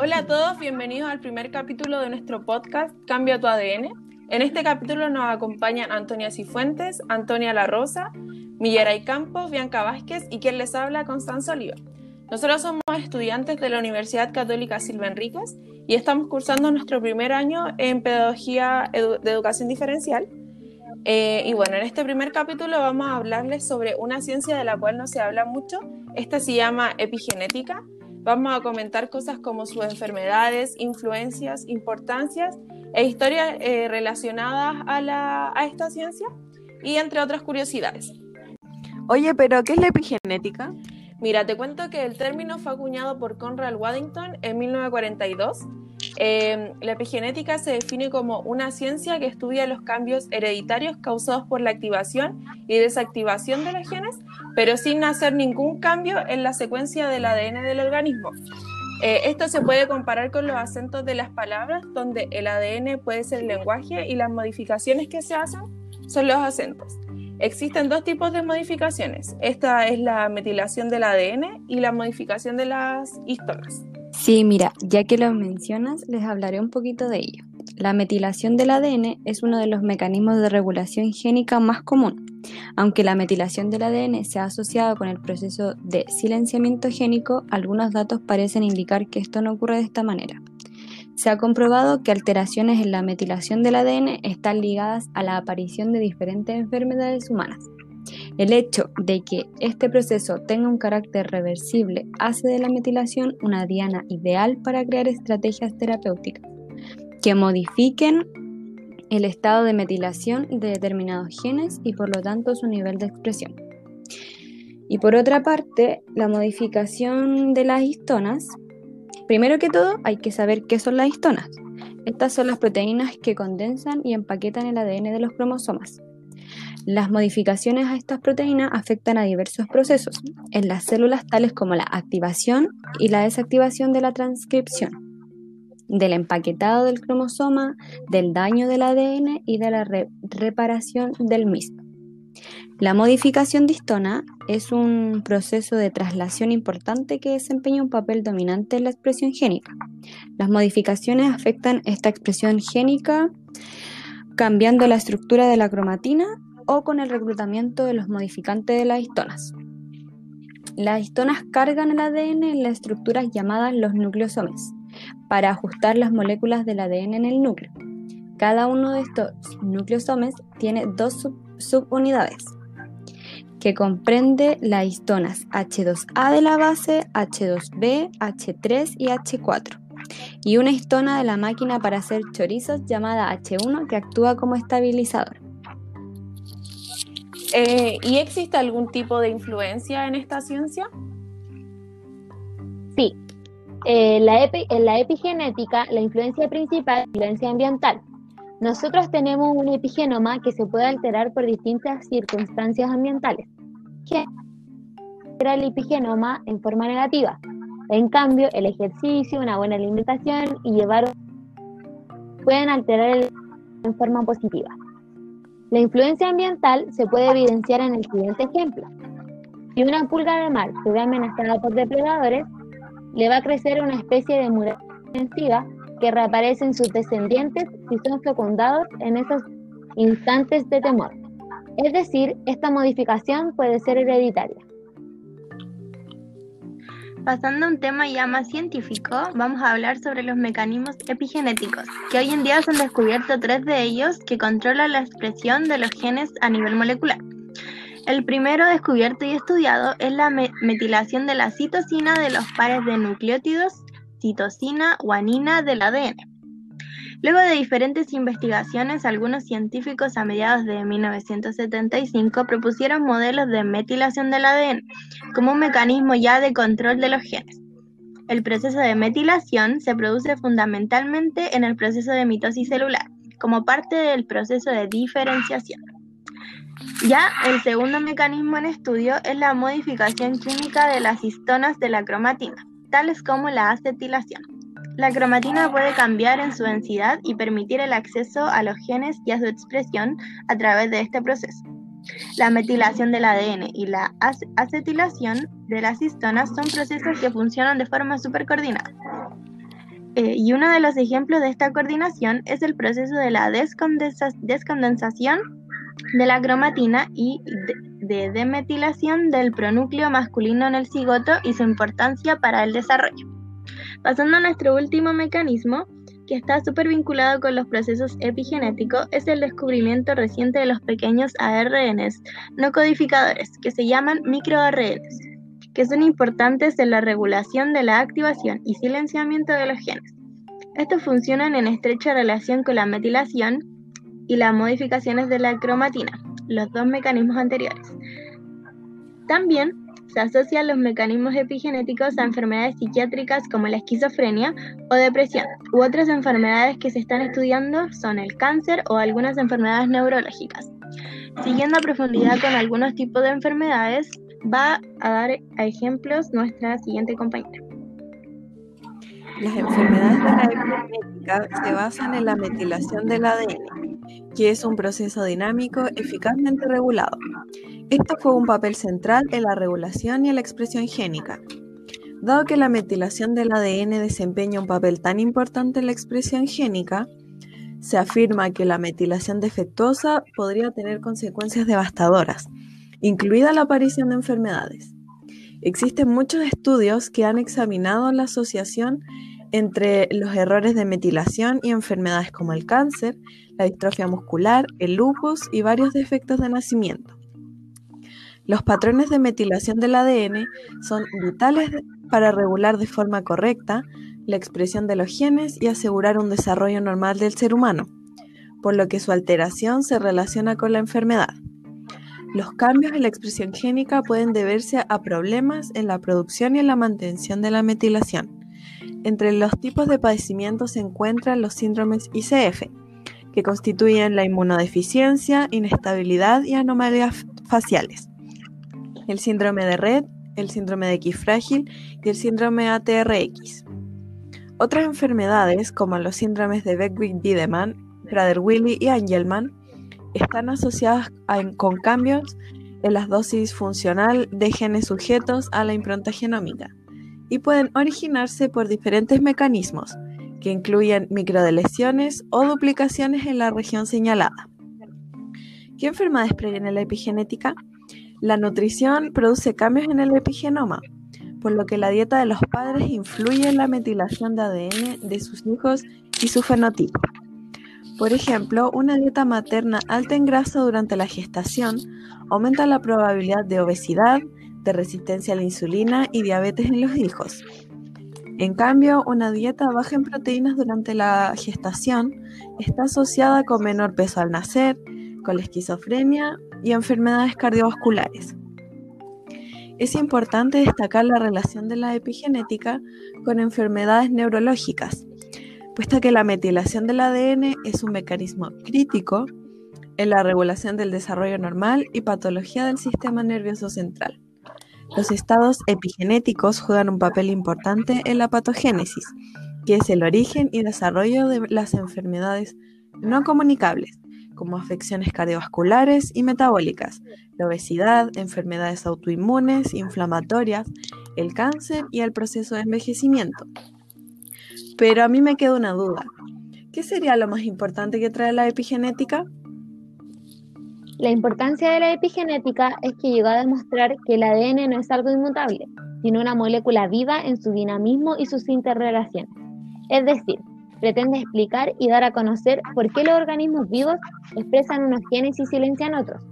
Hola a todos, bienvenidos al primer capítulo de nuestro podcast Cambia tu ADN. En este capítulo nos acompañan Antonia Cifuentes, Antonia La Rosa, Milleray Campos, Bianca Vázquez y quien les habla, Constanza Oliva. Nosotros somos estudiantes de la Universidad Católica Silva Enríquez y estamos cursando nuestro primer año en Pedagogía de Educación Diferencial. Eh, y bueno, en este primer capítulo vamos a hablarles sobre una ciencia de la cual no se habla mucho. Esta se llama epigenética. Vamos a comentar cosas como sus enfermedades, influencias, importancias e historias eh, relacionadas a, la, a esta ciencia y entre otras curiosidades. Oye, pero ¿qué es la epigenética? Mira, te cuento que el término fue acuñado por Conrad Waddington en 1942. Em, la epigenética se define como una ciencia que estudia los cambios hereditarios causados por la activación y desactivación de los genes, pero sin hacer ningún cambio en la secuencia del ADN del organismo. Eh, esto se puede comparar con los acentos de las palabras, donde el ADN puede ser el lenguaje y las modificaciones que se hacen son los acentos. Existen dos tipos de modificaciones. Esta es la metilación del ADN y la modificación de las histonas. Sí, mira, ya que lo mencionas, les hablaré un poquito de ello. La metilación del ADN es uno de los mecanismos de regulación génica más común. Aunque la metilación del ADN se ha asociado con el proceso de silenciamiento génico, algunos datos parecen indicar que esto no ocurre de esta manera. Se ha comprobado que alteraciones en la metilación del ADN están ligadas a la aparición de diferentes enfermedades humanas. El hecho de que este proceso tenga un carácter reversible hace de la metilación una diana ideal para crear estrategias terapéuticas que modifiquen el estado de metilación de determinados genes y por lo tanto su nivel de expresión. Y por otra parte, la modificación de las histonas Primero que todo, hay que saber qué son las histonas. Estas son las proteínas que condensan y empaquetan el ADN de los cromosomas. Las modificaciones a estas proteínas afectan a diversos procesos en las células tales como la activación y la desactivación de la transcripción, del empaquetado del cromosoma, del daño del ADN y de la reparación del mismo. La modificación de histona es un proceso de traslación importante que desempeña un papel dominante en la expresión génica. Las modificaciones afectan esta expresión génica cambiando la estructura de la cromatina o con el reclutamiento de los modificantes de las histonas. Las histonas cargan el ADN en las estructuras llamadas los nucleosomes para ajustar las moléculas del ADN en el núcleo. Cada uno de estos nucleosomes tiene dos subunidades que comprende las histonas H2A de la base, H2B, H3 y H4, y una histona de la máquina para hacer chorizos llamada H1 que actúa como estabilizador. Eh, ¿Y existe algún tipo de influencia en esta ciencia? Sí. Eh, en la epigenética, la influencia principal es la influencia ambiental. Nosotros tenemos un epigenoma que se puede alterar por distintas circunstancias ambientales, altera el epigenoma en forma negativa. En cambio, el ejercicio, una buena alimentación y llevar pueden alterar el en forma positiva. La influencia ambiental se puede evidenciar en el siguiente ejemplo. Si una pulga de mar se ve amenazada por depredadores, le va a crecer una especie de muralla defensiva que reaparecen sus descendientes si son fecundados en esos instantes de temor. Es decir, esta modificación puede ser hereditaria. Pasando a un tema ya más científico, vamos a hablar sobre los mecanismos epigenéticos, que hoy en día se han descubierto tres de ellos que controlan la expresión de los genes a nivel molecular. El primero descubierto y estudiado es la metilación de la citosina de los pares de nucleótidos citosina guanina del ADN. Luego de diferentes investigaciones, algunos científicos a mediados de 1975 propusieron modelos de metilación del ADN como un mecanismo ya de control de los genes. El proceso de metilación se produce fundamentalmente en el proceso de mitosis celular, como parte del proceso de diferenciación. Ya el segundo mecanismo en estudio es la modificación química de las histonas de la cromatina tales como la acetilación. La cromatina puede cambiar en su densidad y permitir el acceso a los genes y a su expresión a través de este proceso. La metilación del ADN y la acetilación de las histonas son procesos que funcionan de forma supercoordinada. Eh, y uno de los ejemplos de esta coordinación es el proceso de la descondensa- descondensación de la cromatina y de, de demetilación del pronúcleo masculino en el cigoto y su importancia para el desarrollo. Pasando a nuestro último mecanismo, que está súper vinculado con los procesos epigenéticos, es el descubrimiento reciente de los pequeños ARNs no codificadores, que se llaman microARNs, que son importantes en la regulación de la activación y silenciamiento de los genes. Estos funcionan en estrecha relación con la metilación y las modificaciones de la cromatina, los dos mecanismos anteriores. También se asocian los mecanismos epigenéticos a enfermedades psiquiátricas como la esquizofrenia o depresión, u otras enfermedades que se están estudiando son el cáncer o algunas enfermedades neurológicas. Siguiendo a profundidad con algunos tipos de enfermedades, va a dar a ejemplos nuestra siguiente compañera. Las enfermedades de la epigenética se basan en la metilación del ADN, que es un proceso dinámico eficazmente regulado. Esto juega un papel central en la regulación y en la expresión génica. Dado que la metilación del ADN desempeña un papel tan importante en la expresión génica, se afirma que la metilación defectuosa podría tener consecuencias devastadoras, incluida la aparición de enfermedades. Existen muchos estudios que han examinado la asociación entre los errores de metilación y enfermedades como el cáncer, la distrofia muscular, el lupus y varios defectos de nacimiento. Los patrones de metilación del ADN son vitales para regular de forma correcta la expresión de los genes y asegurar un desarrollo normal del ser humano, por lo que su alteración se relaciona con la enfermedad. Los cambios en la expresión génica pueden deberse a problemas en la producción y en la mantención de la metilación. Entre los tipos de padecimientos se encuentran los síndromes ICF, que constituyen la inmunodeficiencia, inestabilidad y anomalías faciales. El síndrome de Red, el síndrome de X frágil y el síndrome ATRX. Otras enfermedades, como los síndromes de Beckwith-Wiedemann, Prader-Willi y Angelman, están asociadas a- con cambios en las dosis funcional de genes sujetos a la impronta genómica y pueden originarse por diferentes mecanismos que incluyen microdeleciones o duplicaciones en la región señalada. ¿Qué enfermedades previene la epigenética? La nutrición produce cambios en el epigenoma, por lo que la dieta de los padres influye en la metilación de ADN de sus hijos y su fenotipo. Por ejemplo, una dieta materna alta en grasa durante la gestación aumenta la probabilidad de obesidad, de resistencia a la insulina y diabetes en los hijos. En cambio, una dieta baja en proteínas durante la gestación está asociada con menor peso al nacer, con la esquizofrenia y enfermedades cardiovasculares. Es importante destacar la relación de la epigenética con enfermedades neurológicas, puesto que la metilación del ADN es un mecanismo crítico en la regulación del desarrollo normal y patología del sistema nervioso central. Los estados epigenéticos juegan un papel importante en la patogénesis, que es el origen y desarrollo de las enfermedades no comunicables, como afecciones cardiovasculares y metabólicas, la obesidad, enfermedades autoinmunes, inflamatorias, el cáncer y el proceso de envejecimiento. Pero a mí me queda una duda. ¿Qué sería lo más importante que trae la epigenética? La importancia de la epigenética es que llegó a demostrar que el ADN no es algo inmutable, sino una molécula viva en su dinamismo y sus interrelaciones. Es decir, pretende explicar y dar a conocer por qué los organismos vivos expresan unos genes y silencian otros.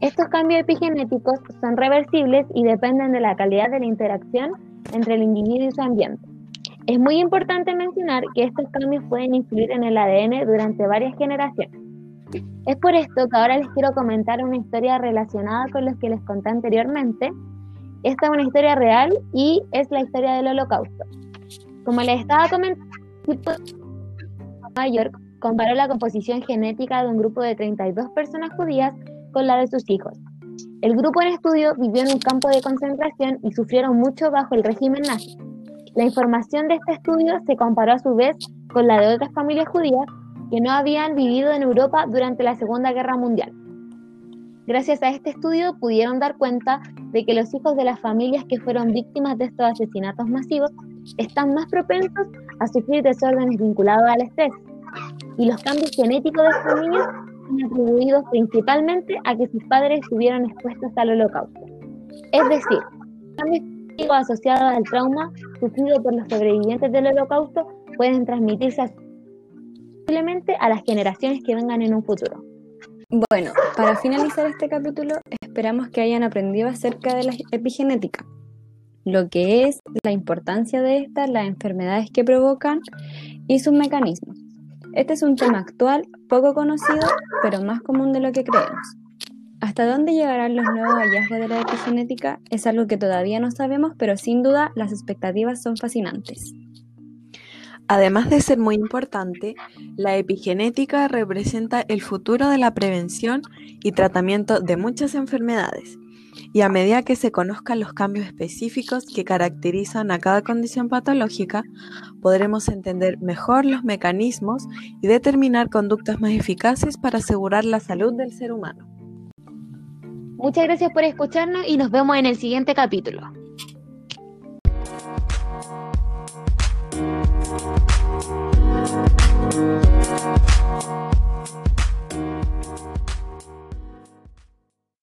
Estos cambios epigenéticos son reversibles y dependen de la calidad de la interacción entre el individuo y su ambiente. Es muy importante mencionar que estos cambios pueden influir en el ADN durante varias generaciones. Es por esto que ahora les quiero comentar una historia relacionada con los que les conté anteriormente. Esta es una historia real y es la historia del holocausto. Como les estaba comentando, Nueva York comparó la composición genética de un grupo de 32 personas judías con la de sus hijos. El grupo en estudio vivió en un campo de concentración y sufrieron mucho bajo el régimen nazi. La información de este estudio se comparó a su vez con la de otras familias judías que no habían vivido en Europa durante la Segunda Guerra Mundial. Gracias a este estudio pudieron dar cuenta de que los hijos de las familias que fueron víctimas de estos asesinatos masivos están más propensos a sufrir desórdenes vinculados al estrés. Y los cambios genéticos de estos niños son atribuidos principalmente a que sus padres estuvieron expuestos al holocausto. Es decir, cambios genéticos asociados al trauma sufrido por los sobrevivientes del holocausto pueden transmitirse posiblemente a las generaciones que vengan en un futuro. Bueno, para finalizar este capítulo, esperamos que hayan aprendido acerca de la epigenética, lo que es la importancia de esta, las enfermedades que provocan y sus mecanismos. Este es un tema actual, poco conocido, pero más común de lo que creemos. ¿Hasta dónde llegarán los nuevos hallazgos de la epigenética? Es algo que todavía no sabemos, pero sin duda las expectativas son fascinantes. Además de ser muy importante, la epigenética representa el futuro de la prevención y tratamiento de muchas enfermedades y a medida que se conozcan los cambios específicos que caracterizan a cada condición patológica, podremos entender mejor los mecanismos y determinar conductas más eficaces para asegurar la salud del ser humano. Muchas gracias por escucharnos y nos vemos en el siguiente capítulo.